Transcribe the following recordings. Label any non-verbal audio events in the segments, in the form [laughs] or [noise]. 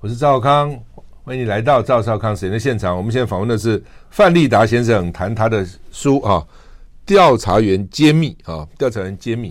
我是赵康，欢迎你来到赵少康时间的现场。我们现在访问的是范立达先生，谈他的书啊，《调查员揭秘》啊，《调查员揭秘》。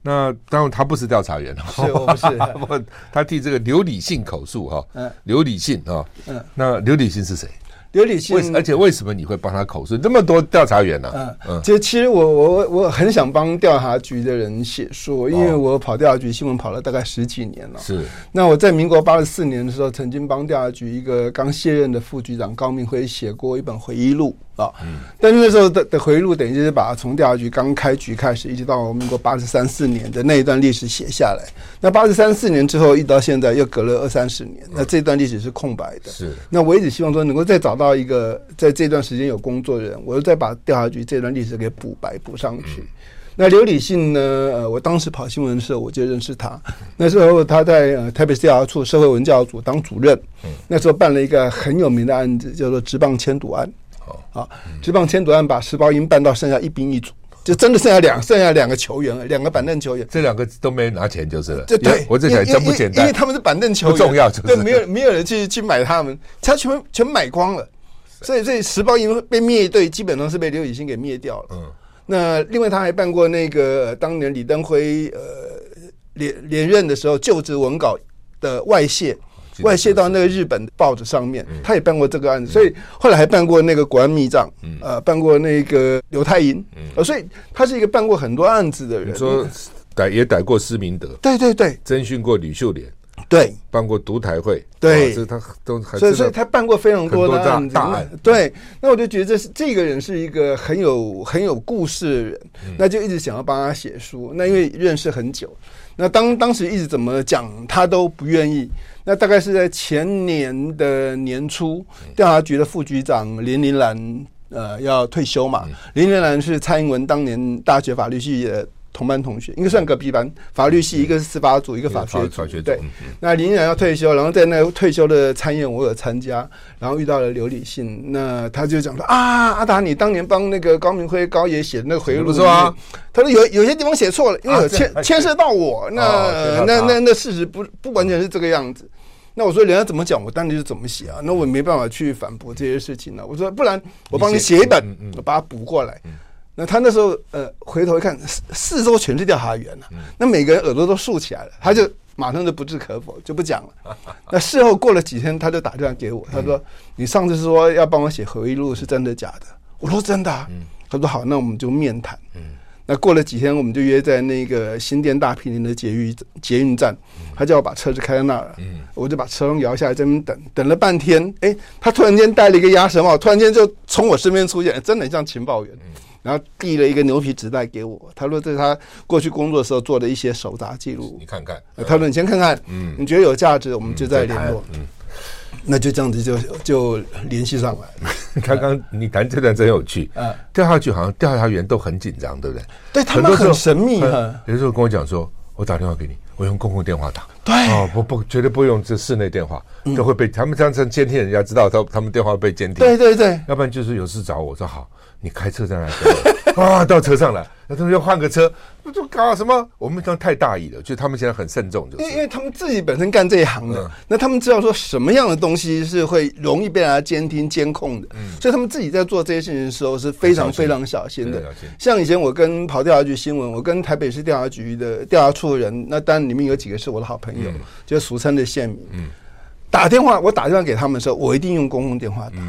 那当然他不是调查员，[laughs] 是我不是，[laughs] 不，他替这个刘理信口述哈。嗯，刘理信啊，嗯，那刘理信是谁？刘理信，而且为什么你会帮他口述这么多调查员呢？嗯嗯，其实其实我我我很想帮调查局的人写书，因为我跑调查局新闻跑了大概十几年了。是，那我在民国八十四年的时候，曾经帮调查局一个刚卸任的副局长高明辉写过一本回忆录。啊，嗯，但是那时候的的回忆录等于就是把从调查局刚开局开始，一直到民国八十三四年的那一段历史写下来。那八十三四年之后，一直到现在又隔了二三十年，那这段历史是空白的。是。那我一直希望说，能够再找到一个在这段时间有工作的人，我又再把调查局这段历史给补白补上去。那刘理信呢？呃，我当时跑新闻的时候，我就认识他。那时候他在呃台北市调查处社会文教组当主任。那时候办了一个很有名的案子，叫做职棒签赌案。好，职棒签赌案把时报鹰办到剩下一兵一卒，就真的剩下两剩下两个球员，两个板凳球员，这两个都没拿钱就是了。这对，我这想真不简单，因为他们是板凳球员，不重要，对，没有没有人去去买他们，他全全买光了，所以所以时报鹰被灭一队，基本上是被刘雨欣给灭掉了。嗯，那另外他还办过那个当年李登辉呃连连任的时候就职文稿的外泄。外泄到那个日本报纸上面，他也办过这个案子，所以后来还办过那个国安密账，呃，办过那个刘太银，呃，所以他是一个办过很多案子的人。你说逮也逮过施明德，对对对，征询过吕秀莲，对，办过独台会，对，这他都还，所以所以他办过非常多的案子，大案。对，那我就觉得这是这个人是一个很有很有故事的人，那就一直想要帮他写书。那因为认识很久，那当当时一直怎么讲他都不愿意。那大概是在前年的年初，调查局的副局长林林兰呃要退休嘛。林林兰是蔡英文当年大学法律系的同班同学，应该算隔壁班。法律系一个是司法组，一个法学组。对，那林然要退休，然后在那个退休的参宴我有参加，然后遇到了刘理信，那他就讲说啊，阿达你当年帮那个高明辉高爷写的那个回忆录不错啊。他说有有些地方写错了，因为有牵牵涉到我，那那那那事实不不完全是这个样子。那我说人家怎么讲，我当年就怎么写啊。那我没办法去反驳这些事情了。我说不然我帮你写一本，我把它补过来。那他那时候呃回头一看，四四周全是调查员了，那每个人耳朵都竖起来了，他就马上就不置可否，就不讲了。那事后过了几天，他就打电话给我，他说：“你上次说要帮我写回忆录，是真的假的？”我说：“真的啊。”他说：“好，那我们就面谈。”那过了几天，我们就约在那个新店大平林的捷运捷运站，他叫我把车子开在那儿，我就把车窗摇下来，在那边等等了半天，哎，他突然间戴了一个鸭舌帽，突然间就从我身边出现，真的很像情报员，然后递了一个牛皮纸袋给我，他说这是他过去工作的时候做的一些手札记录，你看看，他说你先看看，嗯，你觉得有价值，我们就再联络，嗯。那就这样子就就联系上来。[laughs] 刚刚你谈这段真有趣。啊，调查局好像调查员都很紧张，对不对？对，他们很神秘哈。有时候跟我讲说，我打电话给你，我用公共电话打。对。哦，不不，绝对不用这室内电话，都会被他们这样子监听，人家知道他他们电话被监听。对对对。要不然就是有事找我，说好。你开车在那里，啊，到车上了，那他们要换个车，不就搞什么？我们这样太大意了，就他们现在很慎重，就是。因为因为他们自己本身干这一行的，那他们知道说什么样的东西是会容易被人家监听监控的，所以他们自己在做这些事情的时候是非常非常小心的。像以前我跟跑调查局新闻，我跟台北市调查局的调查处的人，那当然里面有几个是我的好朋友，就俗称的线民，打电话我打电话给他们的时候，我一定用公共电话打。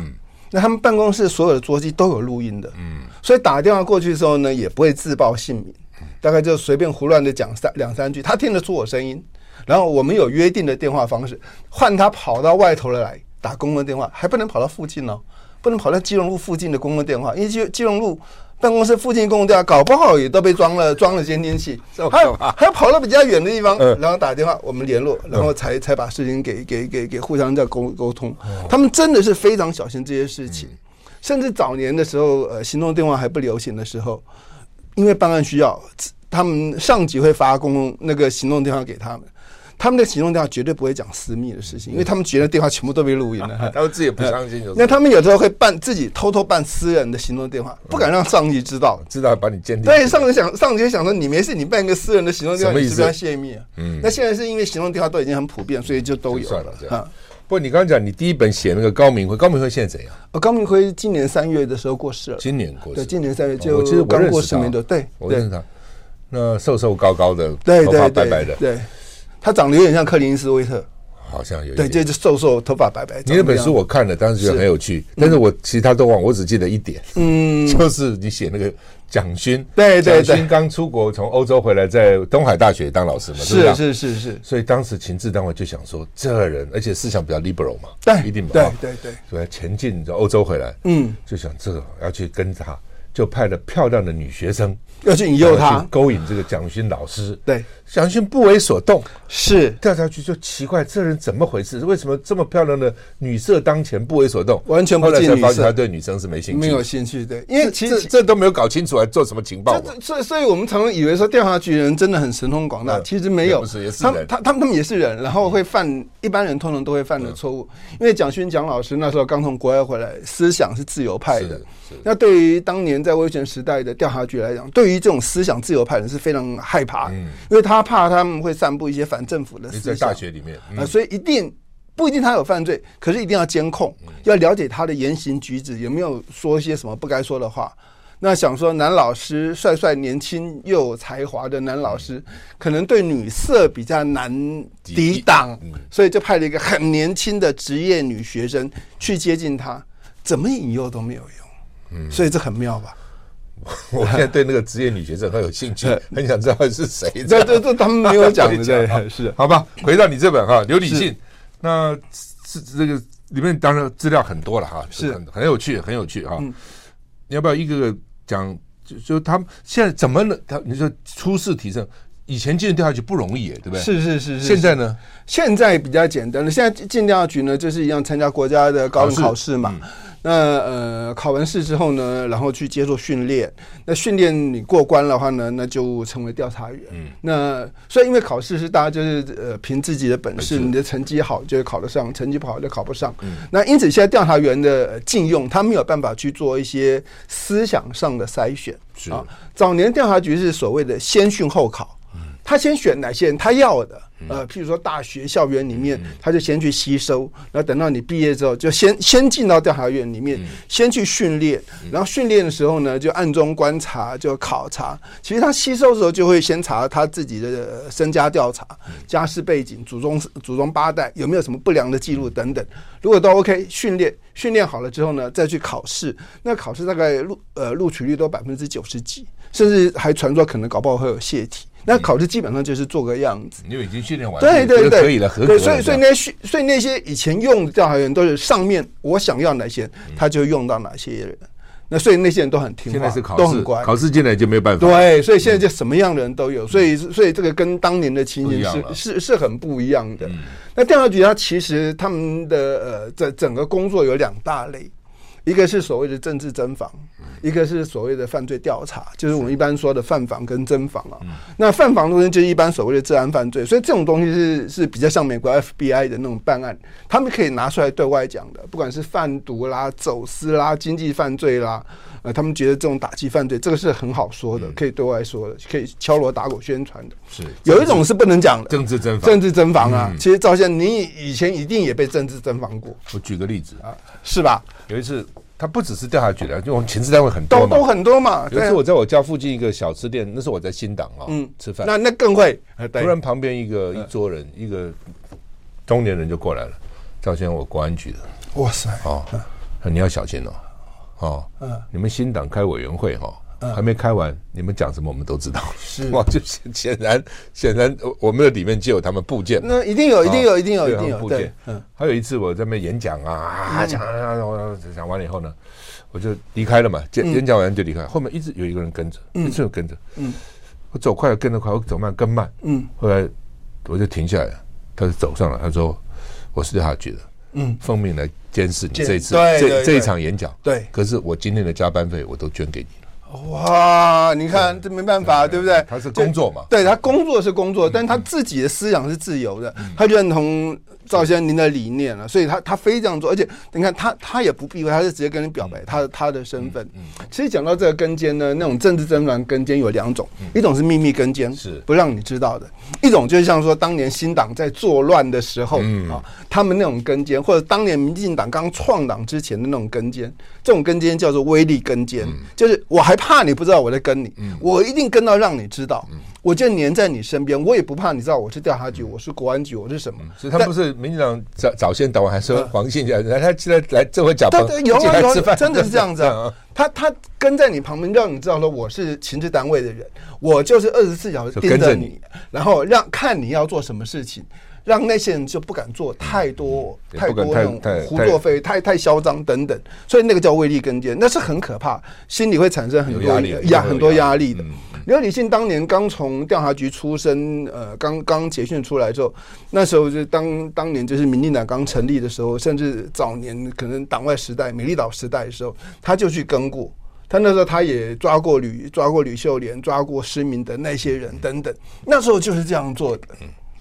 那他们办公室所有的桌机都有录音的，嗯，所以打电话过去的时候呢，也不会自报姓名，大概就随便胡乱的讲三两三句，他听得出我声音，然后我们有约定的电话方式，换他跑到外头来打公共电话，还不能跑到附近哦，不能跑到基隆路附近的公共电话，因为基基隆路。办公室附近公共电话搞不好也都被装了装了监听器，还有还要跑到比较远的地方，然后打电话我们联络，然后才才把事情给给给给互相在沟沟通。他们真的是非常小心这些事情，甚至早年的时候，呃，行动电话还不流行的时候，因为办案需要，他们上级会发公共那个行动电话给他们。他们的行动电话绝对不会讲私密的事情，因为他们觉得电话全部都被录音了，[laughs] 他们自己也不相信。那他们有时候会办自己偷偷办私人的行动电话，不敢让上级知道，知道把你鉴定。对，上级想，上级想说你没事，你办一个私人的行动电话，你是不是要泄密啊？嗯，那现在是因为行动电话都已经很普遍，所以就都有了。哈，不过你刚刚讲你第一本写那个高明辉，高明辉现在怎样？哦，高明辉今年三月的时候过世了。今年过世，对，今年三月就其实刚过世没多。对，我认识他。那瘦瘦高高的，对头发白白的，对。他长得有点像克林斯威特，好像有对，就是瘦瘦，头发白白。你那本书我看了，当时觉得很有趣，但是我其他都忘，我只记得一点，嗯，[laughs] 就是你写那个蒋勋，对对对，蒋勋刚出国从欧洲回来，在东海大学当老师嘛，是是是是，所以当时情志单位就想说，这个人而且思想比较 liberal 嘛，对，一定嘛，对对对，所以前进从欧洲回来，嗯，就想这个要去跟他，就派了漂亮的女学生。要去引诱他，勾引这个蒋勋老师。对，蒋勋不为所动。是调查局就奇怪，这人怎么回事？为什么这么漂亮的女色当前不为所动？完全不近女他对女生是没兴趣，没有兴趣。对，因为其实这都没有搞清楚，还做什么情报？所以，所以我们常常以为说调查局人真的很神通广大，其实没有。不是，也是他他他们他们也是人，然后会犯一般人通常都会犯的错误。因为蒋勋蒋老师那时候刚从国外回来，思想是自由派的。那对于当年在威权时代的调查局来讲，对于这种思想自由派人是非常害怕的，因为他怕他们会散布一些反政府的思想。在大学里面啊，所以一定不一定他有犯罪，可是一定要监控，要了解他的言行举止有没有说一些什么不该说的话。那想说男老师帅帅年轻又有才华的男老师，可能对女色比较难抵挡，所以就派了一个很年轻的职业女学生去接近他，怎么引诱都没有用。嗯，所以这很妙吧？[laughs] 我现在对那个职业女学生很有兴趣，[laughs] 很想知道是谁。这这这他们没有讲 [laughs] 的，是好吧？回到你这本哈《刘理信》，那是这个里面当然资料很多了哈，是很很有趣，很有趣哈。你要不要一个个讲？就就他们现在怎么能他你说初试提升？以前进调查局不容易，对不对？是是是是。现在呢？现在比较简单了。现在进调查局呢，就是一样参加国家的高等考试嘛。那呃，考完试之后呢，然后去接受训练。那训练你过关的话呢，那就成为调查员。嗯。那所以因为考试是大家就是呃凭自己的本事，你的成绩好就会考得上，成绩不好就考不上。嗯。那因此现在调查员的禁用，他没有办法去做一些思想上的筛选。是啊。早年调查局是所谓的先训后考。他先选哪些人他要的，呃，譬如说大学校园里面，他就先去吸收，然后等到你毕业之后，就先先进到调查院里面，先去训练，然后训练的时候呢，就暗中观察，就考察。其实他吸收的时候，就会先查他自己的身家调查、家世背景、祖宗祖宗八代有没有什么不良的记录等等。如果都 OK，训练训练好了之后呢，再去考试。那考试大概录呃录取率都百分之九十几，甚至还传说可能搞不好会有泄题。那考试基本上就是做个样子，因为已经训练完，对对对，可以了，合格。对，所以所以那些所以那些以前用的调查员都是上面我想要哪些，他就用到哪些人。那所以那些人都很听话，现在是考试，都很乖。考试进来就没有办法。对，所以现在就什么样的人都有，所以所以这个跟当年的情形是是是很不一样的。那调查局它其实他们的呃整整个工作有两大类。一个是所谓的政治侦防，一个是所谓的犯罪调查，就是我们一般说的犯房跟侦防啊。那犯房东西就是一般所谓的治安犯罪，所以这种东西是是比较像美国 FBI 的那种办案，他们可以拿出来对外讲的，不管是贩毒啦、走私啦、经济犯罪啦，呃，他们觉得这种打击犯罪这个是很好说的，可以对外说的，可以敲锣打鼓宣传的。是有一种是不能讲的，政治侦防，政治侦房啊。其实赵先生，你以前一定也被政治侦房过。我举个例子啊，是吧？有一次。他不只是调查局的，就我们情治单位很多嘛，都都很多嘛。有一次我在我家附近一个小吃店，那是我在新党啊，嗯，吃饭，那那更会。突然旁边一个一桌人，一个中年人就过来了，赵先生，我国安局的。哇塞，哦，你要小心哦，哦，嗯，你们新党开委员会哈。还没开完，你们讲什么我们都知道。是 [laughs] 哇，就显然显然，我们的里面就有他们部件。那一定有，一定有，一定有，一定有部件。嗯，还有一次我在那边演讲啊，讲讲完了以后呢，我就离开了嘛。演演讲完就离开，后面一直有一个人跟着，一直有跟着。嗯，我走快了跟着快，我走慢跟慢。嗯，后来我就停下来，他就走上来，他说：“我是调查局的，嗯，奉命来监视你这一次这这一场演讲。对，可是我今天的加班费我都捐给你。”哇，你看这没办法，对不对？他是工作嘛，对他工作是工作，但他自己的思想是自由的，他认同。赵先生，您的理念了，所以他他非这样做，而且你看他他也不避讳，他是直接跟你表白他他的身份。其实讲到这个跟监呢，那种政治争端跟监有两种，一种是秘密跟监，是不让你知道的；一种就是像说当年新党在作乱的时候啊，他们那种跟监，或者当年民进党刚创党之前的那种跟监，这种跟监叫做威力跟监，就是我还怕你不知道我在跟你，我一定跟到让你知道。我就黏在你身边，我也不怕你知道我是调查局，我是国安局，我是什么？所以他不是民进党早早先党完还说黄信来，他现在来这回讲，对对，有啊有，真的是这样子啊。[laughs] 他他跟在你旁边，让你知道说我是情治单位的人，我就是二十四小时盯着你，然后让看你要做什么事情。让那些人就不敢做太多、嗯、太多那种胡作非为、太太嚣张等等，所以那个叫威力跟监，那是很可怕，心里会产生很多压力、压很多压力的。刘李信当年刚从调查局出身，呃，刚刚结训出来之后，那时候就当当年就是民进党刚成立的时候，甚至早年可能党外时代、美丽岛时代的时候，他就去跟过。他那时候他也抓过吕抓过吕秀莲，抓过施明的那些人等等，那时候就是这样做的。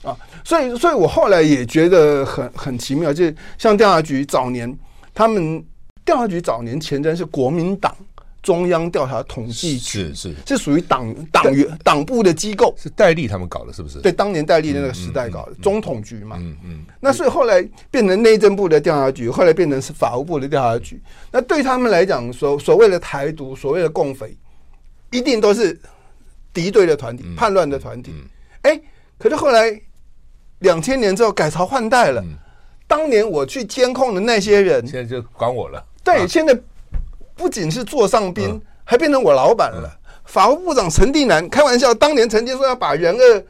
啊，所以，所以我后来也觉得很很奇妙，就是像调查局早年，他们调查局早年前身是国民党中央调查统计局，是是是属于党党员党部的机构，是戴笠他们搞的，是不是？对，当年戴笠的那个时代搞的中统局嘛，嗯嗯。那所以后来变成内政部的调查局，后来变成是法务部的调查局。那对他们来讲，所所谓的台独，所谓的共匪，一定都是敌对的团体、叛乱的团体。哎，可是后来。两千年之后改朝换代了，当年我去监控的那些人，现在就管我了。对，现在不仅是座上宾，还变成我老板了。法务部长陈定南开玩笑，当年曾经说要把人儿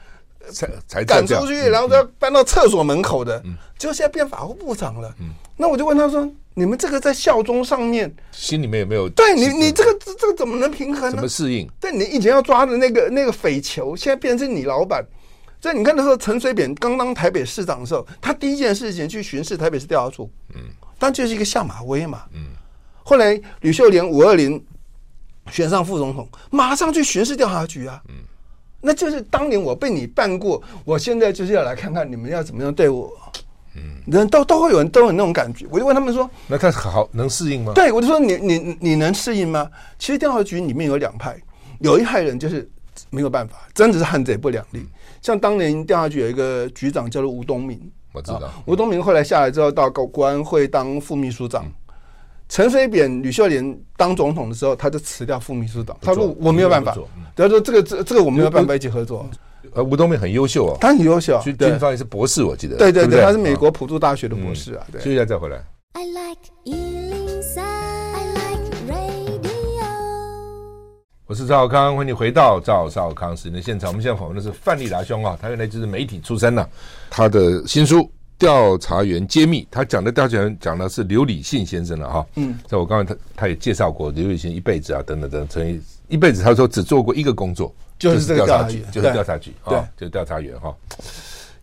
赶出去，然后要搬到厕所门口的，结果现在变法务部长了。那我就问他说：“你们这个在效忠上面，心里面有没有？对你，你这个这这个怎么能平衡呢？怎么适应？对你以前要抓的那个那个匪囚，现在变成你老板。”所以你看那时候陈水扁刚当台北市长的时候，他第一件事情去巡视台北市调查处，嗯，但就是一个下马威嘛，嗯。后来吕秀莲五二零选上副总统，马上去巡视调查局啊，嗯，那就是当年我被你办过，我现在就是要来看看你们要怎么样对我，嗯，人都都会有人都有那种感觉，我就问他们说，那他好能适应吗？对，我就说你你你能适应吗？其实调查局里面有两派，有一派人就是没有办法，真的是汉贼不两立。像当年调查局有一个局长叫做吴东明，我知道。吴东明后来下来之后到国国安会当副秘书长。陈水扁、吕秀莲当总统的时候，他就辞掉副秘书长，他说我没有办法。他说这个这这个我没有办法一起合作。呃，吴东明很优秀哦，他很优秀，军方也是博士，我记得。对对对，他是美国普渡大学的博士啊。对，休息一下再回来。I like 我是赵少康，欢迎你回到赵少康时间的现场。我们现在访问的是范立达兄啊，他原来就是媒体出身的，他的新书《调查员揭秘》，他讲的调查员讲的是刘理信先生了哈。嗯，在我刚才他他也介绍过刘理信一辈子啊，等等等等，成一一辈子他说只做过一个工作，就是这个调查局，就是调查局啊，就是调查员哈，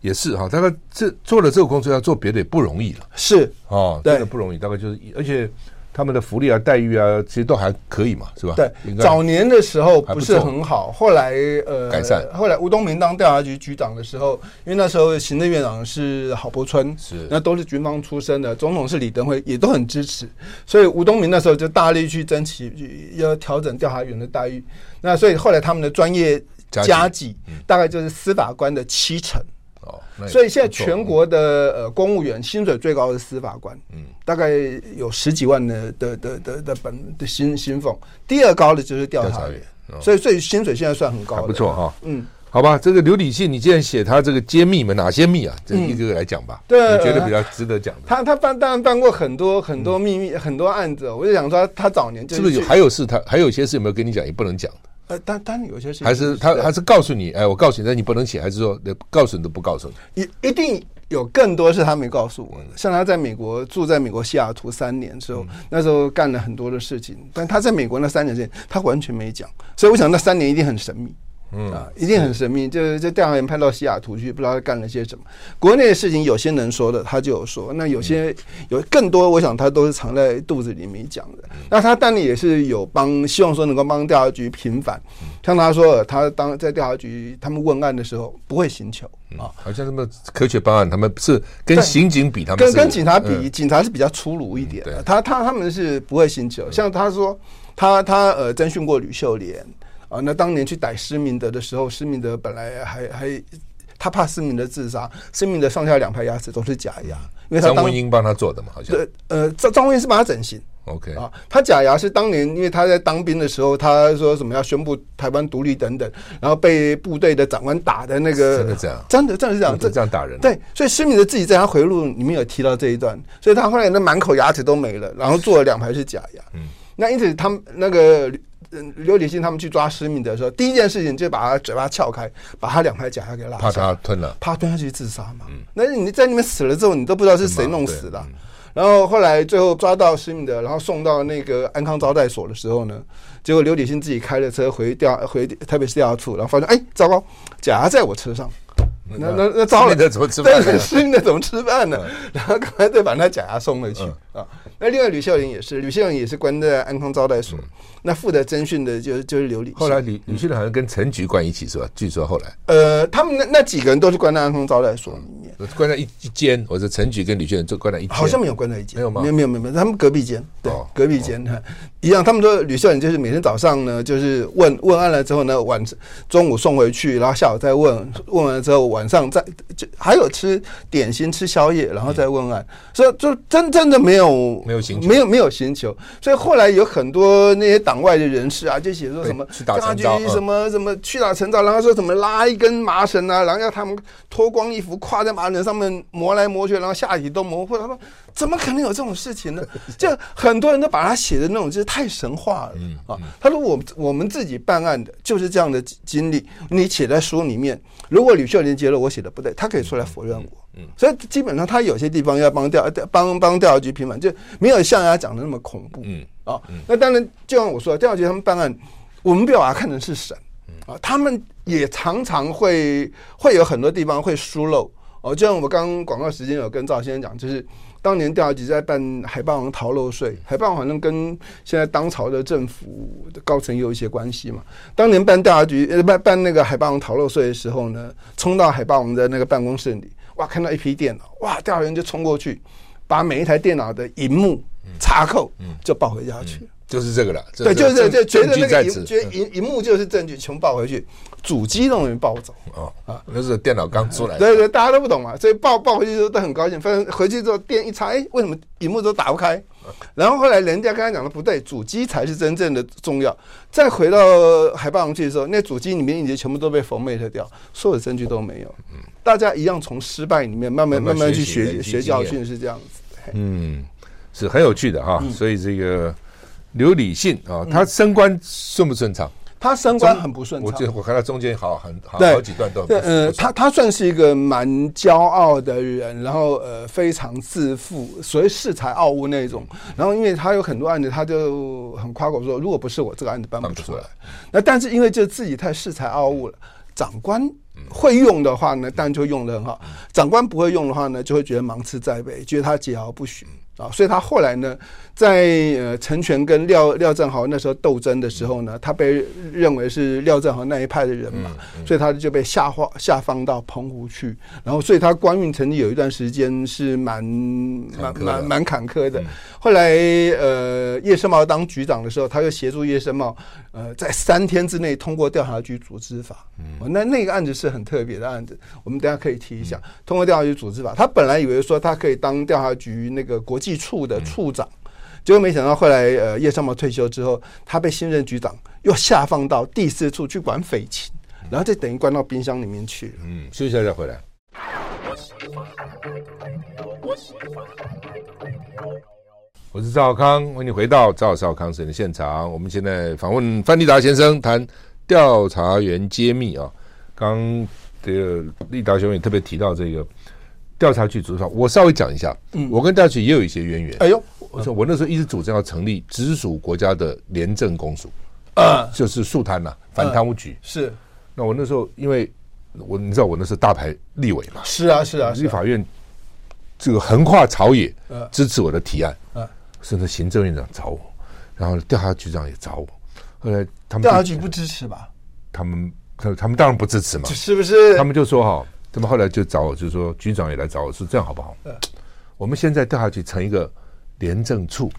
也是哈，大概这做了这个工作要做别的也不容易了，是。啊，真的不容易，大概就是而且。他们的福利啊、待遇啊，其实都还可以嘛，是吧？对，早年的时候不是很好，后来呃改善。后来吴东明当调查局局长的时候，因为那时候行政院长是郝柏村，是那都是军方出身的，总统是李登辉，也都很支持，所以吴东明那时候就大力去争取要调整调查员的待遇。那所以后来他们的专业加给大概就是司法官的七成。所以现在全国的呃公务员薪水最高的司法官，嗯，大概有十几万的的的的的本的薪薪俸，第二高的就是调查员，所以所以薪水现在算很高，不错哈，嗯，好吧，这个刘理信，你既然写他这个揭秘嘛，哪些秘啊？这一个个来讲吧，对，你觉得比较值得讲的？他他办当然办过很多很多秘密很多案子，我就想说他早年是不是有还有事？他还有一些事有没有跟你讲？也不能讲的。呃，但但有些事情还是他还是告诉你，哎，我告诉你，但你不能写，还是说告诉你都不告诉你？一一定有更多是他没告诉我的。像他在美国住在美国西雅图三年之后，那时候干了很多的事情，但他在美国那三年之间，他完全没讲，所以我想那三年一定很神秘。嗯啊，一定很神秘。就这调查员派到西雅图去，不知道他干了些什么。国内的事情有些能说的，他就有说；那有些有更多，我想他都是藏在肚子里面讲的。那他当然也是有帮，希望说能够帮调查局平反。像他说，他当在调查局他们问案的时候不会刑求啊，好像什么科学办案，他们是跟刑警比，他们跟跟警察比，警察是比较粗鲁一点的。他他他们是不会刑求。像他说，他他呃侦讯过吕秀莲。啊，那当年去逮施明德的时候，施明德本来还还他怕施明德自杀，施明德上下两排牙齿都是假牙，因为他张文英帮他做的嘛，好像。对，呃，张张文英是帮他整形。OK 啊，他假牙是当年因为他在当兵的时候，他说什么要宣布台湾独立等等，然后被部队的长官打的那个，真的这样，真的真的是这样，这这样打人。对，所以施明德自己在他回忆录里面有提到这一段，所以他后来那满口牙齿都没了，然后做了两排是假牙。嗯，那因此他们那个。嗯，刘礼信他们去抓施明德的时候，第一件事情就把他嘴巴撬开，把他两排假牙给拉，怕他吞了，怕吞下去自杀嘛。嗯，那你在里面死了之后，你都不知道是谁弄死的。然后后来最后抓到施明德，然后送到那个安康招待所的时候呢，结果刘礼信自己开了车回调回台北市调查处，然后发现哎，糟糕，假牙在我车上。那那那糟了，怎么吃饭？对，施密德怎么吃饭呢？[laughs] 然后赶快再把那假牙送回去啊。那另外吕秀玲也是，吕秀玲也是关在安康招待所。那负责侦讯的就是就是刘礼信。后来吕吕秀玲好像跟陈局关一起是吧？据说后来。呃，他们那那几个人都是关在安康招待所关在一一间。我说陈菊跟吕秀莲就关在一间。好像没有关在一间，没有吗？没有没有没有，他们隔壁间，对，隔壁间哈一样。他们说吕秀莲就是每天早上呢，就是问问案了之后呢，晚中午送回去，然后下午再问，问完了之后晚上再就还有吃点心吃宵夜，然后再问案。所以就真真的没有没有行没有没有行求，所以后来有很多那些党外的人士啊，就写说什么去打陈昭，什么什么去打陈昭，然后说什么拉一根麻绳啊，然后要他们脱光衣服跨在麻绳上面磨来磨去，然后下体都磨破。他说怎么可能有这种事情呢？[laughs] 就很多人都把他写的那种就是太神话了啊。他说我我们自己办案的就是这样的经历，你写在书里面，如果吕秀莲觉得我写的不对，他可以出来否认我。嗯，所以基本上他有些地方要帮调帮帮调查局平反，就没有像人家讲的那么恐怖。嗯啊，那当然就像我说，调查局他们办案，我们不要把它看成是神啊，他们也常常会会有很多地方会疏漏哦。就像我刚刚广告时间有跟赵先生讲，就是当年调查局在办海霸王逃漏税，海霸王好像跟现在当朝的政府的高层有一些关系嘛。当年办调查局呃办办那个海霸王逃漏税的时候呢，冲到海霸王的那个办公室里。哇！看到一批电脑，哇！调查员就冲过去，把每一台电脑的荧幕插扣，就抱回家去。嗯嗯、就是这个了。对，就是这个，就觉得那个得萤萤幕就是证据，全抱回去，主机都没抱走。哦啊，那是电脑刚出来。对 [laughs] 对，大家都不懂嘛，所以抱抱回去之后都很高兴。反正回去之后电一插，哎，为什么萤幕都打不开？然后后来人家刚才讲的不对，主机才是真正的重要。再回到海霸王去的时候，那主机里面已经全部都被 format 掉，所有的证据都没有。嗯大家一样从失败里面慢慢慢慢去学学教训，是这样子。嗯，是很有趣的哈。所以这个刘理信啊，他升官顺不顺畅？他升官很不顺畅，我记得我看他中间好很好好几段都对，呃，他他算是一个蛮骄傲的人，然后呃非常自负，所谓恃才傲物那种。然后因为他有很多案子，他就很夸口说，如果不是我这个案子办不出来。那但是因为就自己太恃才傲物了，长官会用的话呢，当然就用的很好；长官不会用的话呢，就会觉得芒刺在背，觉得他桀骜不驯。啊，所以他后来呢，在呃陈全跟廖廖正豪那时候斗争的时候呢，他被认为是廖正豪那一派的人嘛，所以他就被下放下放到澎湖去，然后所以他官运曾经有一段时间是蛮蛮蛮蛮坎坷的。后来呃叶盛茂当局长的时候，他又协助叶盛茂呃在三天之内通过调查局组织法，那那个案子是很特别的案子，我们等下可以提一下。通过调查局组织法，他本来以为说他可以当调查局那个国际。处的处长，结果没想到后来呃叶盛茂退休之后，他被新任局长又下放到第四处去管匪情，然后就等于关到冰箱里面去了。嗯，休息一下再回来。我是赵康，欢迎你回到赵少康时的现场。我们现在访问范立达先生，谈调查员揭秘啊。刚这个立达兄也特别提到这个。调查局组织法，我稍微讲一下。嗯，我跟调查局也有一些渊源。哎呦，我说我那时候一直主张要成立直属国家的廉政公署，啊，就是肃贪呐，反贪污局。是，那我那时候因为我你知道我那是大牌立委嘛，是啊是啊，立法院这个横跨朝野支持我的提案，甚至行政院长找我，然后调查局长也找我，后来他们调查局不支持吧？他们他他们当然不支持嘛，是不是？他们就说哈，他们后来就找我，就是说局长也来找我说这样好不好？我们现在调下去成一个廉政处，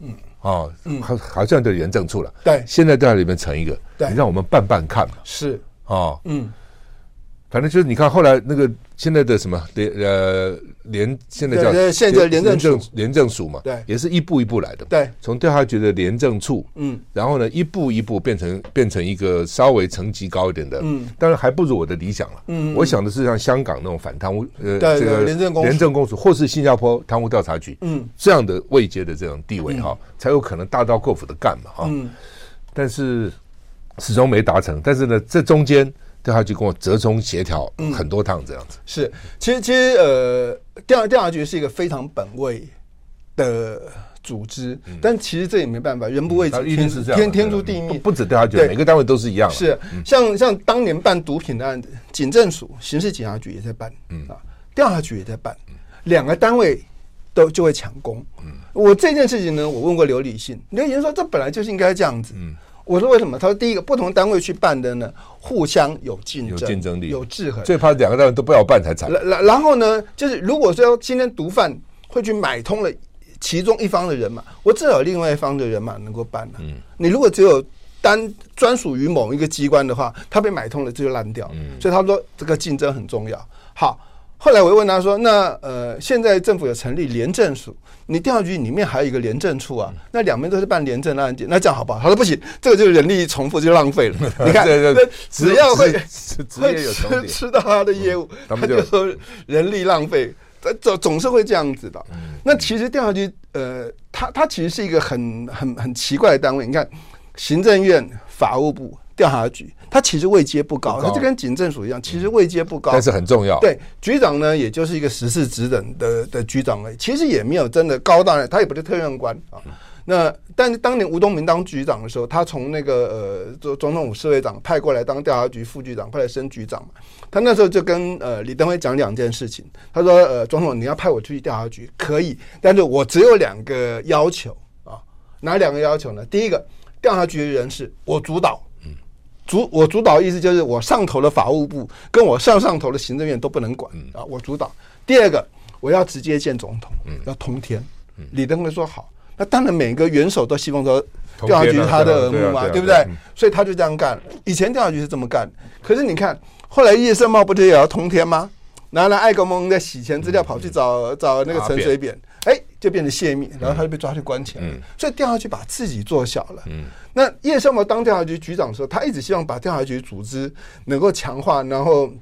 嗯。哦，好，好像就廉政处了。对，现在调在里面成一个，对，你让我们办办看嘛。是，哦，嗯。反正就是你看，后来那个现在的什么联呃联，现在叫现在廉政署廉政署嘛，对，也是一步一步来的。对，从调查局的廉政处，嗯，然后呢，一步一步变成变成一个稍微层级高一点的，嗯，当然还不如我的理想了。嗯，我想的是像香港那种反贪污，呃，这个廉政廉政公署，或是新加坡贪污调查局，嗯，这样的位阶的这种地位哈，才有可能大刀阔斧的干嘛哈。嗯，但是始终没达成。但是呢，这中间。调查局跟我折中协调很多趟，这样子、嗯、是。其实，其实，呃，调调查局是一个非常本位的组织，嗯、但其实这也没办法，人不为己，天天天诛地灭。不止调查局，每个单位都是一样。是，像像当年办毒品的案子，警政署、刑事警察局也在办，嗯啊，调查局也在办，两个单位都就会抢功。嗯，我这件事情呢，我问过刘理信，刘理信说这本来就是应该这样子。嗯。我说为什么？他说第一个，不同单位去办的呢，互相有竞争，有竞争力，有制衡。最怕两个单位都不要办才惨。然然然后呢，就是如果说今天毒贩会去买通了其中一方的人马，我至少另外一方的人马能够办了。嗯，你如果只有单专属于某一个机关的话，他被买通了，这就烂掉。嗯，所以他说这个竞争很重要。好。后来我又问他说：“那呃，现在政府有成立廉政署，你调查局里面还有一个廉政处啊，那两边都是办廉政案件，那这样好不好？”他说：“不行，这个就是人力重复，就浪费了。[laughs] 你看，只要会会吃吃到他的业务，他就说人力浪费，总总是会这样子的。那其实调查局呃，他他其实是一个很很很奇怪的单位。你看，行政院、法务部。”调查局，他其实位阶不高，他就跟警政署一样，其实位阶不高，但是很重要。对，局长呢，也就是一个实事职等的的局长而已，其实也没有真的高大，他也不是特任官啊。那但是当年吴东明当局长的时候，他从那个呃总总统府侍卫长派过来当调查局副局长，后来升局长嘛。他那时候就跟呃李登辉讲两件事情，他说呃总统你要派我出去调查局可以，但是我只有两个要求啊，哪两个要求呢？第一个，调查局的人事我主导。主我主导意思就是我上头的法务部跟我上上头的行政院都不能管啊，我主导。第二个，我要直接见总统，要通天。李登辉说好，那当然每个元首都希望说调查局是他的耳目嘛，对不对？所以他就这样干。以前调查局是这么干，可是你看后来叶圣茂不就也要通天吗？拿了艾格蒙的洗钱资料跑去找找那个陈水扁。哎，就变成泄密，然后他就被抓去关起来了。嗯、所以调查局把自己做小了。嗯、那叶圣茂当调查局局长的时候，他一直希望把调查局组织能够强化，然后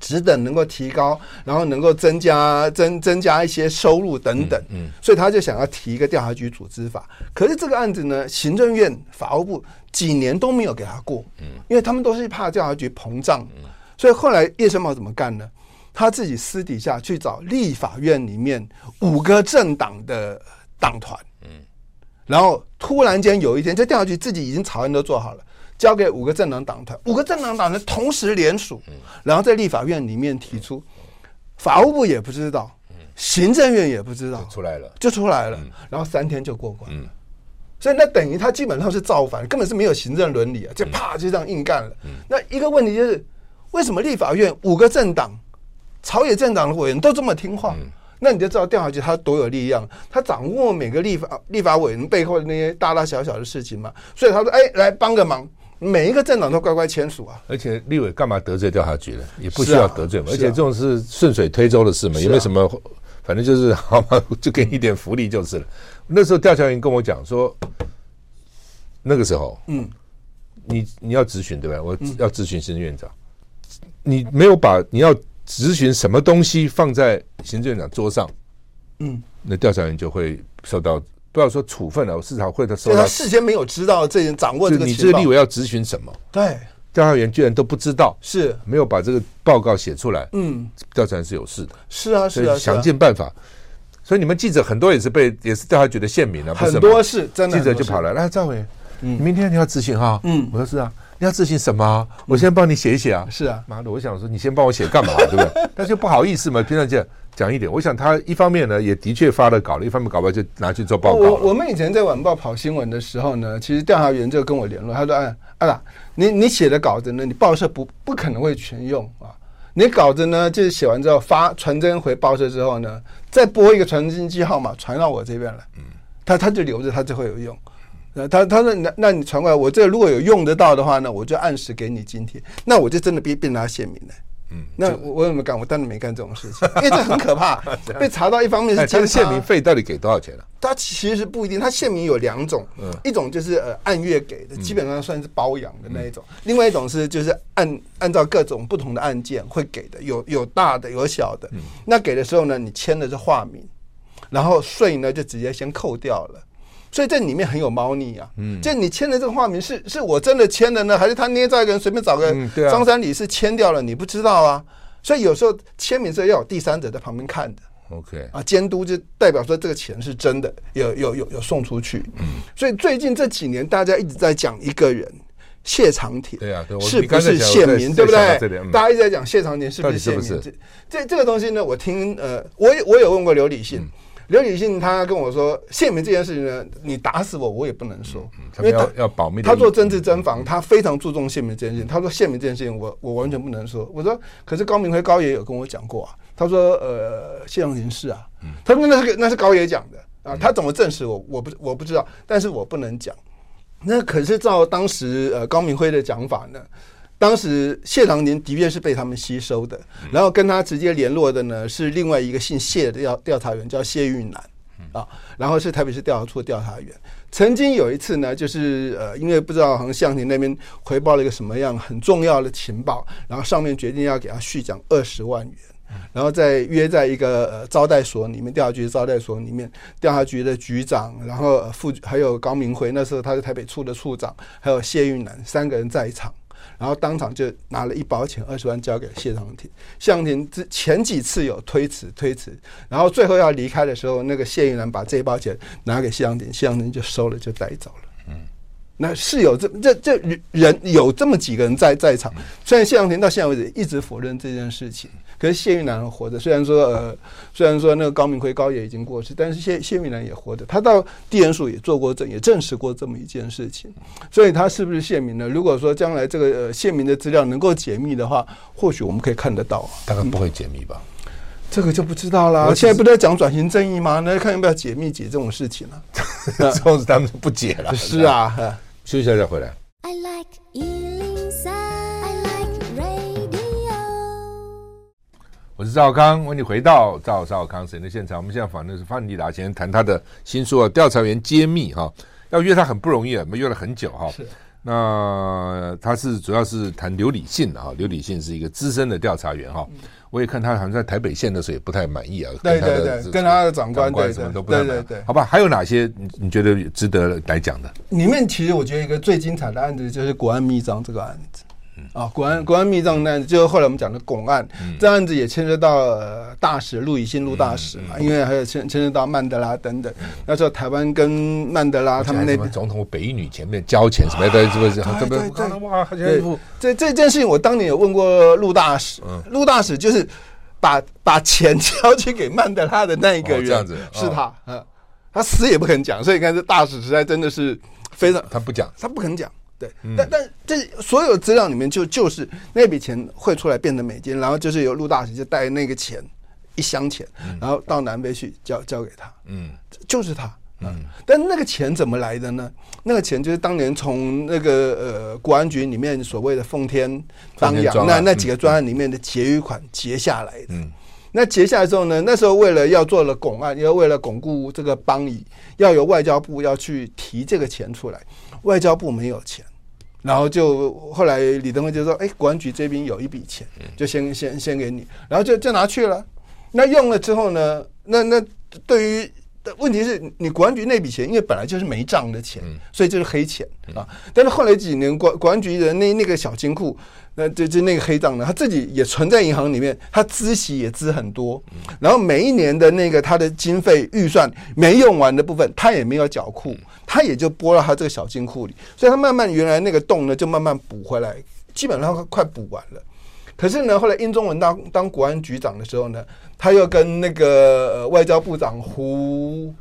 职等能够提高，然后能够增加增增加一些收入等等。嗯嗯、所以他就想要提一个调查局组织法。可是这个案子呢，行政院、法务部几年都没有给他过。嗯因为他们都是怕调查局膨胀。所以后来叶圣茂怎么干呢？他自己私底下去找立法院里面五个政党的党团，嗯，然后突然间有一天，这调查局自己已经草案都做好了，交给五个政党党团，五个政党党团同时联署，然后在立法院里面提出，法务部也不知道，行政院也不知道，出来了，就出来了，然后三天就过关了，所以那等于他基本上是造反，根本是没有行政伦理啊，就啪就这样硬干了。那一个问题就是，为什么立法院五个政党？朝野政党的委员都这么听话，嗯、那你就知道调查局他多有力量，他掌握每个立法立法委员背后的那些大大小小的事情嘛。所以他说：“哎，来帮个忙，每一个政党都乖乖签署啊。”而且立委干嘛得罪调查局呢？也不需要得罪嘛。啊、而且这种是顺水推舟的事嘛，也没什么，反正就是 [laughs] 好嘛，就给你一点福利就是了。那时候调查员跟我讲说，那个时候，嗯，你你要咨询对吧？我要咨询行政院长，嗯、你没有把你要。质询什么东西放在行政院长桌上，嗯，那调查员就会受到不要说处分了，至少会受到。他事先没有知道这人掌握这个。你这个立委要质询什么？对，调查员居然都不知道，是没有把这个报告写出来。嗯，调查员是有事的。是啊，是啊，想尽办法。所以你们记者很多也是被也是调查局的线民啊，很多是真的。记者就跑来，来赵伟，嗯，明天你要质询哈？嗯，我说是啊。你要自信什么？我先帮你写一写啊。嗯、是啊，妈的，我想说你先帮我写干嘛？对不对？[laughs] 但是不好意思嘛，平常讲讲一点。我想他一方面呢，也的确发了稿了，一方面搞不好就拿去做报告。我我们以前在晚报跑新闻的时候呢，其实调查员就跟我联络，他说：“哎，阿达，你你写的稿子呢，你报社不不可能会全用啊。你稿子呢，就是写完之后发传真回报社之后呢，再拨一个传真机号码传到我这边来。嗯，他他就留着，他就会有用。”他他说那那你传过来，我这如果有用得到的话呢，我就按时给你津贴。那我就真的变变他县民了。嗯，那我我有没有干？我当然没干这种事情，因为这很可怕。[laughs] 被查到一方面是他的县民费到底给多少钱呢？他其实不一定，他县民有两种，一种就是呃按月给的，基本上算是包养的那一种；另外一种是就是按按照各种不同的案件会给的，有有大的有小的。那给的时候呢，你签的是化名，然后税呢就直接先扣掉了。所以这里面很有猫腻啊！嗯，就你签的这个化名是是我真的签的呢，还是他捏造一个人随便找个张三李四签掉了？你不知道啊！所以有时候签名是要有第三者在旁边看的。OK 啊，监督就代表说这个钱是真的，有有有有送出去。嗯，所以最近这几年大家一直在讲一个人谢长廷，对啊，是不是县民？对不对？大家一直在讲谢长廷是不是县民？这这这个东西呢，我听呃，我我有问过刘理信。刘理信他跟我说，县民这件事情呢，你打死我，我也不能说，因为他要保密。他做政治侦防，他非常注重县民这件事情。他说县民这件事情，我我完全不能说。我说，可是高明辉高爷有跟我讲过啊，他说，呃，谢长廷是啊，他说那是个那是高爷讲的啊，他怎么证实我我不我不知道，但是我不能讲。那可是照当时呃高明辉的讲法呢？当时谢长廷的确是被他们吸收的，然后跟他直接联络的呢是另外一个姓谢的调调查员，叫谢玉南啊，然后是台北市调查处的调查员。曾经有一次呢，就是呃，因为不知道好像谢长廷那边回报了一个什么样很重要的情报，然后上面决定要给他续奖二十万元，然后再约在一个呃招待所里面，调查局的招待所里面，调查局的局长，然后副还有高明辉，那时候他是台北处的处长，还有谢玉南三个人在场。然后当场就拿了一包钱，二十万交给谢长廷。谢长廷之前几次有推辞，推辞，然后最后要离开的时候，那个谢玉兰把这一包钱拿给谢长廷，谢长廷就收了，就带走了。嗯，那是有这这这人有这么几个人在在场，虽然谢长廷到现在为止一直否认这件事情。可是谢玉南活着，虽然说呃，虽然说那个高明奎高也已经过世，但是谢谢玉南也活着。他到地检署也做过证，也证实过这么一件事情。所以他是不是县民呢？如果说将来这个呃县民的资料能够解密的话，或许我们可以看得到。大概不会解密吧？嗯、这个就不知道了。现在不在讲转型正义吗？那看要不要解密解这种事情呢、啊？[laughs] 这种他们不解了。是啊，[laughs] 休息一下再回来。I like 我是赵康，欢迎你回到赵少康神的现场。我们现在访问的是范立达先生，谈他的新书啊，《调查员揭秘》哈。要约他很不容易啊，我们约了很久哈。是。那他是主要是谈刘理信的哈，刘理信是一个资深的调查员哈。我也看他好像在台北县的时候也不太满意啊。对对对，跟他的长官对什么都不太满意。对对对，好吧，还有哪些你你觉得值得来讲的？里面其实我觉得一个最精彩的案子就是国安密章这个案子。啊，国安国安密账案，就是后来我们讲的拱案，嗯、这案子也牵涉到、呃、大使陆以信陆大使嘛，嗯嗯、因为还有牵牵涉到曼德拉等等。嗯、那时候台湾跟曼德拉他们那边总统北女前面交钱什么的，是不是？对对对，哇，这这件事情我当年有问过陆大使，陆、嗯、大使就是把把钱交去给曼德拉的那一个人，哦、这样子、哦、是他，嗯，他死也不肯讲，所以你看这大使实在真的是非常，他不讲，他不肯讲。对，但但这所有资料里面就就是那笔钱汇出来变成美金，然后就是由陆大使就带那个钱一箱钱，然后到南非去交交给他，嗯，就是他，嗯，但那个钱怎么来的呢？那个钱就是当年从那个呃国安局里面所谓的奉天当阳那那几个专案里面的结余款结下来的，嗯，那结下来之后呢，那时候为了要做了巩案，要为了巩固这个邦谊，要由外交部要去提这个钱出来。外交部没有钱，然后就后来李登辉就说：“哎，国安局这边有一笔钱，就先先先给你，然后就就拿去了。那用了之后呢？那那对于问题是你国安局那笔钱，因为本来就是没账的钱，所以就是黑钱啊。但是后来几年，国国安局的那那个小金库，那就就那个黑账呢，他自己也存在银行里面，他支息也支很多。然后每一年的那个他的经费预算没用完的部分，他也没有缴库。他也就拨到他这个小金库里，所以他慢慢原来那个洞呢就慢慢补回来，基本上快补完了。可是呢，后来英宗文当当国安局长的时候呢，他又跟那个外交部长胡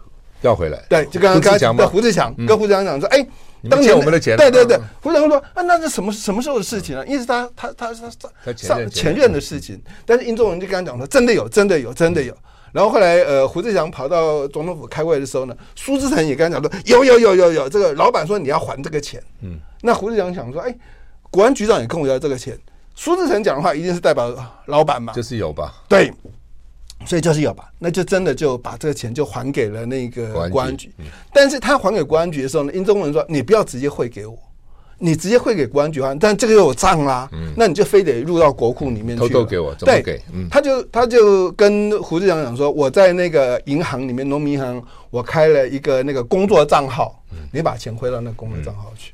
要回来，对，就刚刚胡志强跟胡志强讲说，哎。当年我们的钱，对对对，胡长说啊，那是什么什么时候的事情啊？因为是他他他他上前任的事情，但是英宗荣就跟他讲说，真的有，真的有，真的有。然后后来呃，胡志强跑到总统府开会的时候呢，苏志成也跟他讲说，有有有有有，这个老板说你要还这个钱。嗯，那胡志强想说，哎，国安局长也跟我要这个钱，苏志成讲的话一定是代表老板嘛，就是有吧？对。所以就是有吧，那就真的就把这个钱就还给了那个公安局。但是他还给公安局的时候呢，英宗文说：“你不要直接汇给我，你直接汇给公安局还，但这个又有账啦，那你就非得入到国库里面去。”偷偷给我，怎么给？他就他就跟胡志强讲说：“我在那个银行里面，农民银行，我开了一个那个工作账号，你把钱汇到那个工作账号去。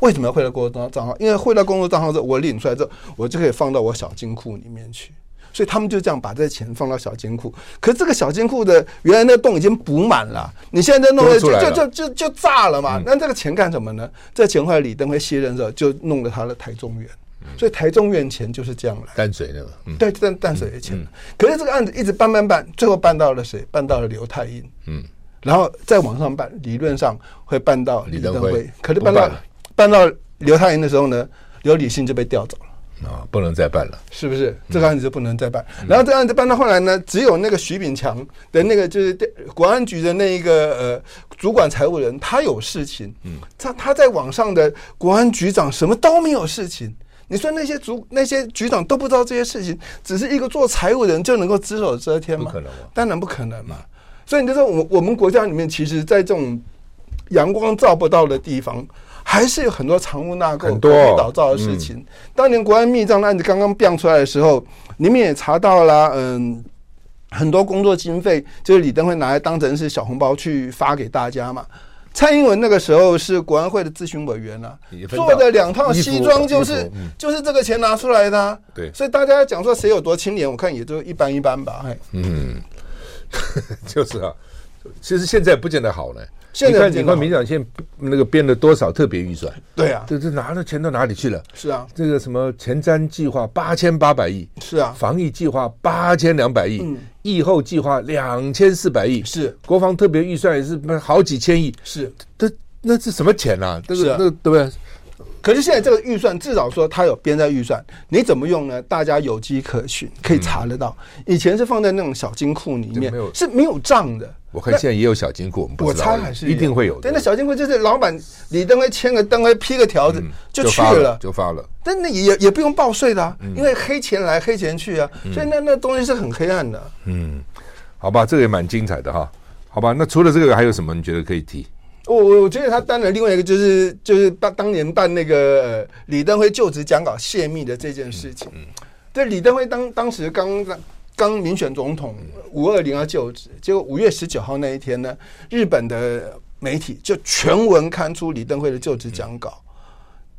为什么要汇到工作账号？因为汇到工作账号之后，我领出来之后，我就可以放到我小金库里面去。”所以他们就这样把这钱放到小金库，可是这个小金库的原来那个洞已经补满了，你现在弄的就就就就就炸了嘛？那这个钱干什么呢？这钱后来李登辉卸任的时候就弄了他的台中院，所以台中院钱就是这样来。淡水的嘛，对，淡淡水的钱。可是这个案子一直办办办，最后办到了谁？办到了刘太英。嗯，然后再往上办，理论上会办到李登辉。可是办到办到刘太英的时候呢，刘李信就被调走了。啊、哦，不能再办了，是不是？这个案子就不能再办。嗯、然后这个案子办到后来呢，只有那个徐炳强的那个就是国安局的那一个呃主管财务人，他有事情。嗯，他他在网上的国安局长什么都没有事情。你说那些主那些局长都不知道这些事情，只是一个做财务人就能够只手遮天吗？不可能，当然不可能嘛。所以你就说，我我们国家里面，其实在这种阳光照不到的地方。还是有很多藏污纳垢、狗屁倒灶的事情。嗯、当年国安密账的案子刚刚变出来的时候，你们也查到了，嗯，很多工作经费就是李登辉拿来当成是小红包去发给大家嘛。蔡英文那个时候是国安会的咨询委员啊，做的两套西装就是就是这个钱拿出来的、啊。对，所以大家讲说谁有多清廉，我看也就一般一般吧。嗯，[laughs] 就是啊，其实现在不见得好呢。现在你看，你看，民进党现在那个编了多少特别预算？对啊，这这拿的钱到哪里去了？是啊，这个什么前瞻计划八千八百亿，是啊，防疫计划八千两百亿，疫后计划两千四百亿，是国防特别预算也是好几千亿，是，这那是什么钱啊？这个那对不对？可是现在这个预算至少说它有编在预算，你怎么用呢？大家有迹可循，可以查得到。以前是放在那种小金库里面，是没有账的。我看现在也有小金库，我们不知道，我猜还是一定会有的。但那小金库就是老板李登辉签个登辉批个条子就去了，就发了。但那也也不用报税的啊，因为黑钱来黑钱去啊，所以那那东西是很黑暗的。嗯，好吧，这个也蛮精彩的哈。好吧，那除了这个还有什么？你觉得可以提？我我我觉得他当然另外一个就是就是当当年办那个李登辉就职讲稿泄密的这件事情。对，李登辉当当时刚刚民选总统五二零要就职，结果五月十九号那一天呢，日本的媒体就全文刊出李登辉的就职讲稿。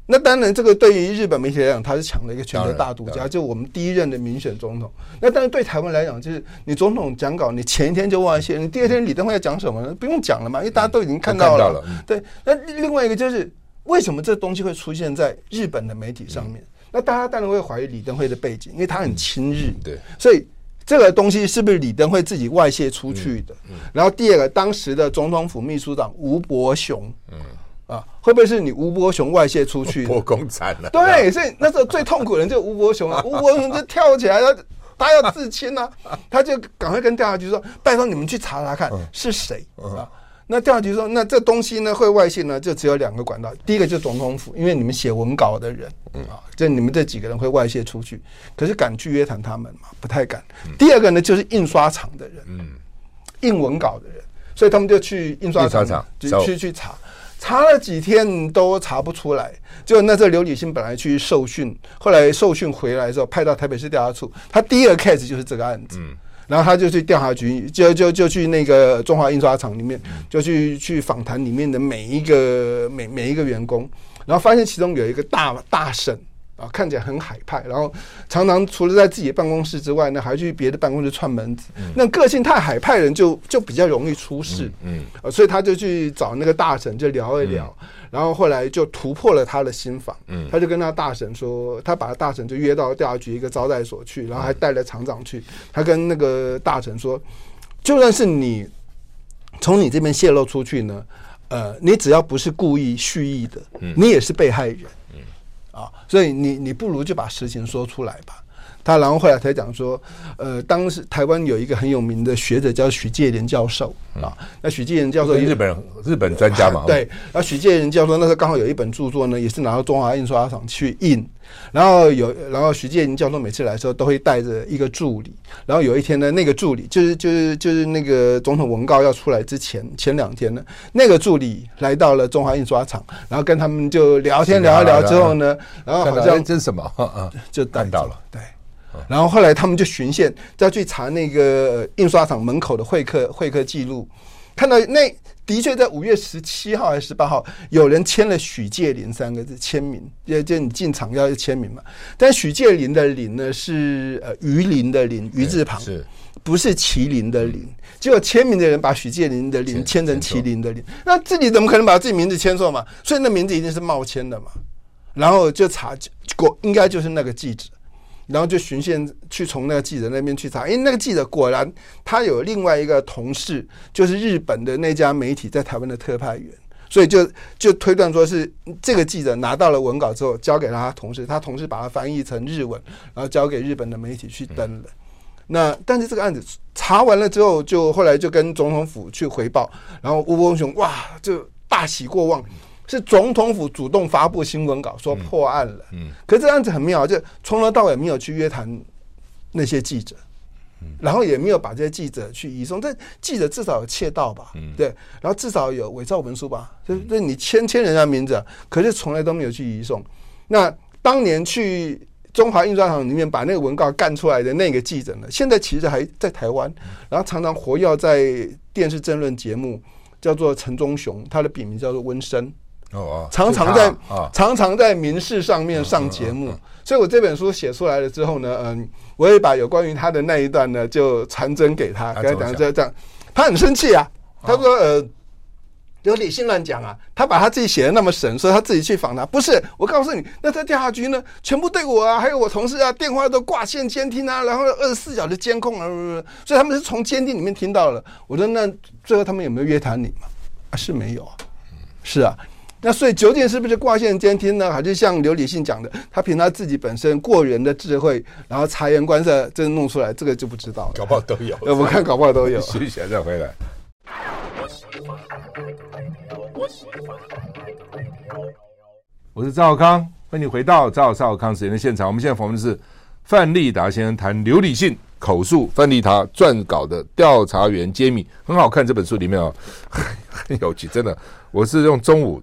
那当然，这个对于日本媒体来讲，他是抢了一个全球大独家，就我们第一任的民选总统。那但是对台湾来讲，就是你总统讲稿，你前一天就外泄，你第二天李登辉要讲什么呢？不用讲了嘛，因为大家都已经看到了。对，那另外一个就是为什么这东西会出现在日本的媒体上面？那大家当然会怀疑李登辉的背景，因为他很亲日。对，所以这个东西是不是李登辉自己外泄出去的？然后第二个，当时的总统府秘书长吴伯雄。嗯。啊，会不会是你吴伯雄外泄出去？[laughs] 破功惨了。对，所以那时候最痛苦的人就是吴伯雄啊。[laughs] 吴伯雄就跳起来，他他要自清啊，他就赶快跟调查局说：“拜托你们去查查看是谁啊。”那调查局说：“那这东西呢会外泄呢，就只有两个管道。第一个就是总统府，因为你们写文稿的人，啊，就你们这几个人会外泄出去。可是敢去约谈他们嘛？不太敢。第二个呢就是印刷厂的人，嗯，印文稿的人，所以他们就去印刷厂就去去查。”查了几天都查不出来，就那时候刘礼信本来去受训，后来受训回来之后派到台北市调查处，他第一个 case 就是这个案子，嗯、然后他就去调查局，就就就去那个中华印刷厂里面，就去去访谈里面的每一个每每一个员工，然后发现其中有一个大大婶，啊，看起来很海派，然后常常除了在自己的办公室之外呢，还去别的办公室串门子。嗯、那个性太海派人就就比较容易出事。嗯，嗯、呃，所以他就去找那个大臣就聊一聊，嗯、然后后来就突破了他的心防。嗯，他就跟他大臣说，他把大臣就约到调查局一个招待所去，然后还带了厂长去。他跟那个大臣说，就算是你从你这边泄露出去呢，呃，你只要不是故意蓄意的，嗯、你也是被害人。啊，所以你你不如就把实情说出来吧。他然后后来才讲说，呃，当时台湾有一个很有名的学者叫许介仁教授啊。那许介仁教授日本日本专家嘛，对。那许介仁教授那时候刚好有一本著作呢，也是拿到中华印刷厂去印。然后有，然后许介元教授每次来的时候都会带着一个助理。然后有一天呢，那个助理就是就是就是那个总统文告要出来之前前两天呢，那个助理来到了中华印刷厂，然后跟他们就聊天聊一聊之后呢，然后好像这是什么啊？就带到了，对。然后后来他们就巡线再去查那个印刷厂门口的会客会客记录，看到那的确在五月十七号还是十八号有人签了许介林三个字签名，就就你进场要签名嘛。但许介林的林呢是呃鱼鳞的鳞鱼字旁，是不是麒麟的麟？结果签名的人把许介林的林签成麒麟的麟，那自己怎么可能把自己名字签错嘛？所以那名字一定是冒签的嘛。然后就查过，应该就是那个记者。然后就循线去从那个记者那边去查，因为，那个记者果然他有另外一个同事，就是日本的那家媒体在台湾的特派员，所以就就推断说是这个记者拿到了文稿之后交给了他同事，他同事把它翻译成日文，然后交给日本的媒体去登了。那但是这个案子查完了之后，就后来就跟总统府去回报，然后吴伯雄哇就大喜过望。是总统府主动发布新闻稿说破案了，嗯，嗯，可是这案子很妙，就从头到尾没有去约谈那些记者，嗯，然后也没有把这些记者去移送，但记者至少有窃盗吧，嗯，对，然后至少有伪造文书吧，就就你签签人家名字，可是从来都没有去移送。那当年去中华印刷厂里面把那个文告干出来的那个记者呢，现在其实还在台湾，然后常常活跃在电视政论节目，叫做陈忠雄，他的笔名叫做温生。哦，常常在常常在民事上面上节目，所以我这本书写出来了之后呢，嗯，我也把有关于他的那一段呢就传真给他，跟他讲这样，他很生气啊，他说呃，有理性乱讲啊，他把他自己写的那么神，说他自己去访他，不是，我告诉你，那在调查局呢，全部对我啊，还有我同事啊，电话都挂线监听啊，然后二十四小时监控啊，所以他们是从监听里面听到了。我说那最后他们有没有约谈你嘛？啊，是没有啊，是啊。那所以究竟是不是挂线监听呢？还是像刘理信讲的，他凭他自己本身过人的智慧，然后察言观色，真弄出来，这个就不知道了。搞不好都有，[laughs] 我看搞不好都有。休息一下再回来。我是赵少康，欢迎你回到赵少康时间的现场。我们现在访问的是范立达先生谈刘理信口述范立达撰稿的《调查员揭秘》，很好看。这本书里面啊，[laughs] 很有趣，真的。我是用中午。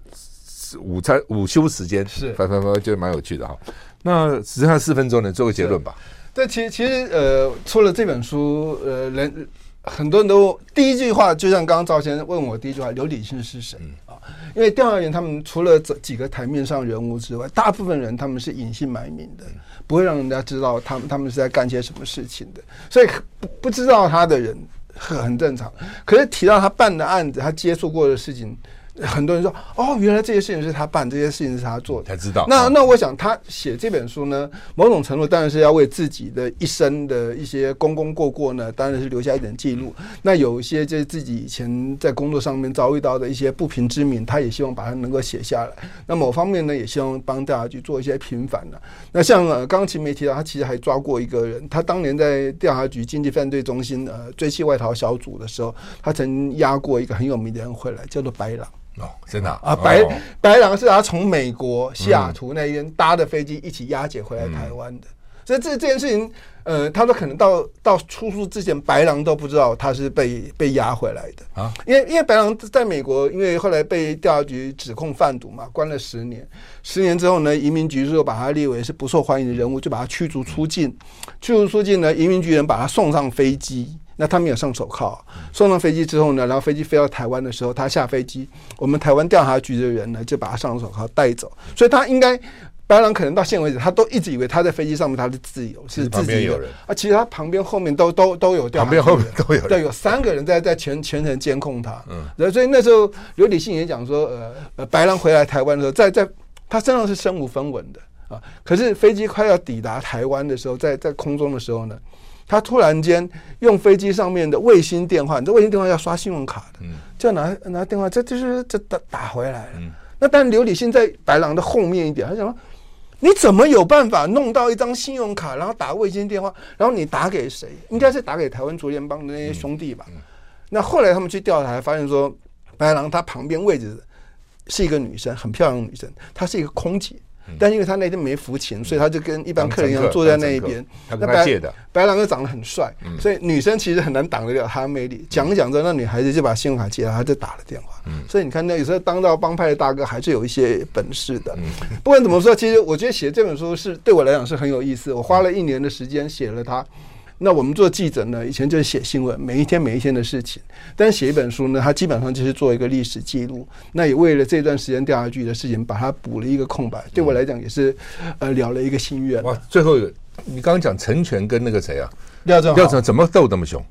午餐午休时间是翻翻翻，觉得蛮有趣的哈。那只剩下四分钟呢，做个结论吧。对，其实其实呃，出了这本书，呃，人很多人都第一句话，就像刚刚赵先生问我第一句话，刘理信是谁啊？因为调查员他们除了这几个台面上人物之外，大部分人他们是隐姓埋名的，不会让人家知道他们他们是在干些什么事情的，所以不不知道他的人很正常。可是提到他办的案子，他接触过的事情。很多人说哦，原来这些事情是他办，这些事情是他做的，才知道。那那我想他写这本书呢，某种程度当然是要为自己的一生的一些功功过过呢，当然是留下一点记录。那有一些就是自己以前在工作上面遭遇到的一些不平之名，他也希望把它能够写下来。那某方面呢，也希望帮大家去做一些平反的。那像呃，刚刚其实没提到，他其实还抓过一个人，他当年在调查局经济犯罪中心呃追缉外逃小组的时候，他曾押过一个很有名的人回来，叫做白狼。哦，真的啊！啊白、哦、白狼是他从美国西雅图那边搭的飞机一起押解回来台湾的，嗯、所以这这件事情，呃，他说可能到到出书之前，白狼都不知道他是被被押回来的。啊，因为因为白狼在美国，因为后来被调查局指控贩毒嘛，关了十年，十年之后呢，移民局就把他列为是不受欢迎的人物，就把他驱逐出境，驱逐出境呢，移民局人把他送上飞机。那他没有上手铐，送上飞机之后呢，然后飞机飞到台湾的时候，他下飞机，我们台湾调查局的人呢就把他上手铐带走，所以他应该白狼可能到现在为止，他都一直以为他在飞机上面他的自由是自己有人。啊，其实他旁边后面都都都有调，旁边后面都有人，对，有三个人在在全全程监控他。嗯，所以那时候刘理信也讲说，呃呃，白狼回来台湾的时候，在在他身上是身无分文的。啊，可是飞机快要抵达台湾的时候，在在空中的时候呢，他突然间用飞机上面的卫星电话，你这卫星电话要刷信用卡的，嗯，就拿拿电话，这就是这打打回来了。嗯，那但刘礼信在白狼的后面一点，他想说。你怎么有办法弄到一张信用卡，然后打卫星电话，然后你打给谁？应该是打给台湾竹联帮的那些兄弟吧。那后来他们去调查，发现说白狼他旁边位置是一个女生，很漂亮的女生，她是一个空姐。但因为他那天没付钱，所以他就跟一般客人一样坐在那一边。他跟他借的白狼又长得很帅，所以女生其实很难挡得了他的魅力。讲着讲着，那女孩子就把信用卡借了，他就打了电话。所以你看，那有时候当到帮派的大哥还是有一些本事的。不管怎么说，其实我觉得写这本书是对我来讲是很有意思。我花了一年的时间写了它。那我们做记者呢，以前就是写新闻，每一天每一天的事情。但是写一本书呢，它基本上就是做一个历史记录。那也为了这段时间调查局的事情，把它补了一个空白。对我来讲，也是呃了了一个心愿。哇，最后你刚刚讲陈全跟那个谁啊？廖正廖正怎么斗那么凶？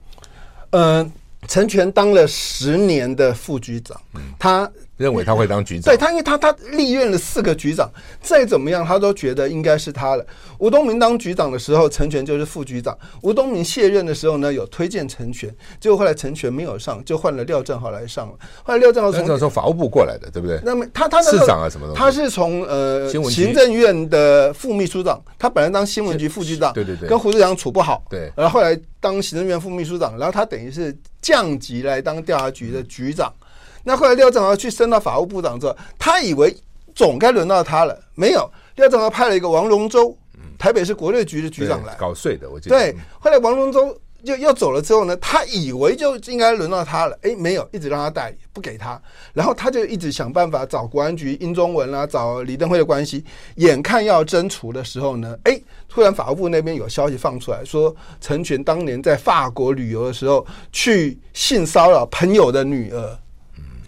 嗯、呃，陈全当了十年的副局长，他。认为他会当局长，对他，因为他他历任了四个局长，再怎么样他都觉得应该是他了。吴东明当局长的时候，陈全就是副局长。吴东明卸任的时候呢，有推荐陈全，结果后来陈全没有上，就换了廖正豪来上了。后来廖正豪从从法务部过来的，对不对？那么他他市长啊什么的，他是从呃行政院的副秘书长，他本来当新闻局副局长，对对对，跟胡志强处不好，对，然后后来当行政院副秘书长，然后他等于是降级来当调查局的局长。那后来廖正豪去升到法务部长之后，他以为总该轮到他了，没有。廖正豪派了一个王荣洲，台北市国税局的局长来搞税的，我记得。对，后来王荣洲就要走了之后呢，他以为就应该轮到他了，哎，没有，一直让他代理，不给他。然后他就一直想办法找国安局殷中文啊，找李登辉的关系。眼看要征除的时候呢，哎，突然法务部那边有消息放出来说，陈全当年在法国旅游的时候去性骚扰朋友的女儿。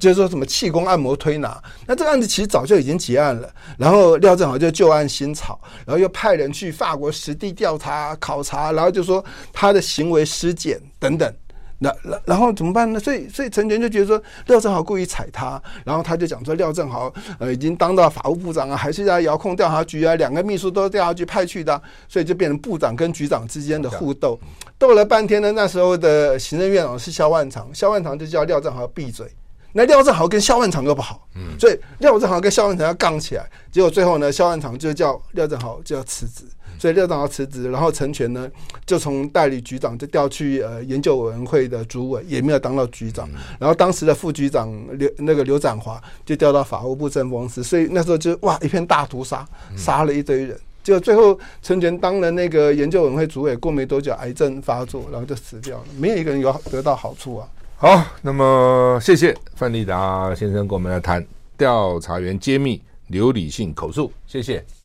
就是说什么气功按摩推拿，那这个案子其实早就已经结案了。然后廖正豪就旧案新炒，然后又派人去法国实地调查考察，然后就说他的行为失检等等。那然然后怎么办呢？所以所以陈全就觉得说廖正豪故意踩他，然后他就讲说廖正豪呃已经当到法务部长啊，还是在遥控调查局啊，两个秘书都是调查局派去的，所以就变成部长跟局长之间的互斗，斗了半天呢。那时候的行政院长是萧万长，萧万长就叫廖正豪闭嘴。那廖正豪跟萧万长又不好，嗯，所以廖正豪跟萧万长要杠起来，结果最后呢，萧万长就叫廖正豪就要辞职，所以廖正豪辞职，然后陈全呢就从代理局长就调去呃研究委员会的主委，也没有当到局长，然后当时的副局长刘那个刘展华就调到法务部政风司，所以那时候就哇一片大屠杀，杀了一堆人，结果最后陈全当了那个研究委员会主委，过没多久癌症发作，然后就死掉了，没有一个人有得到好处啊。好，那么谢谢范立达先生跟我们来谈调查员揭秘刘理性口述，谢谢。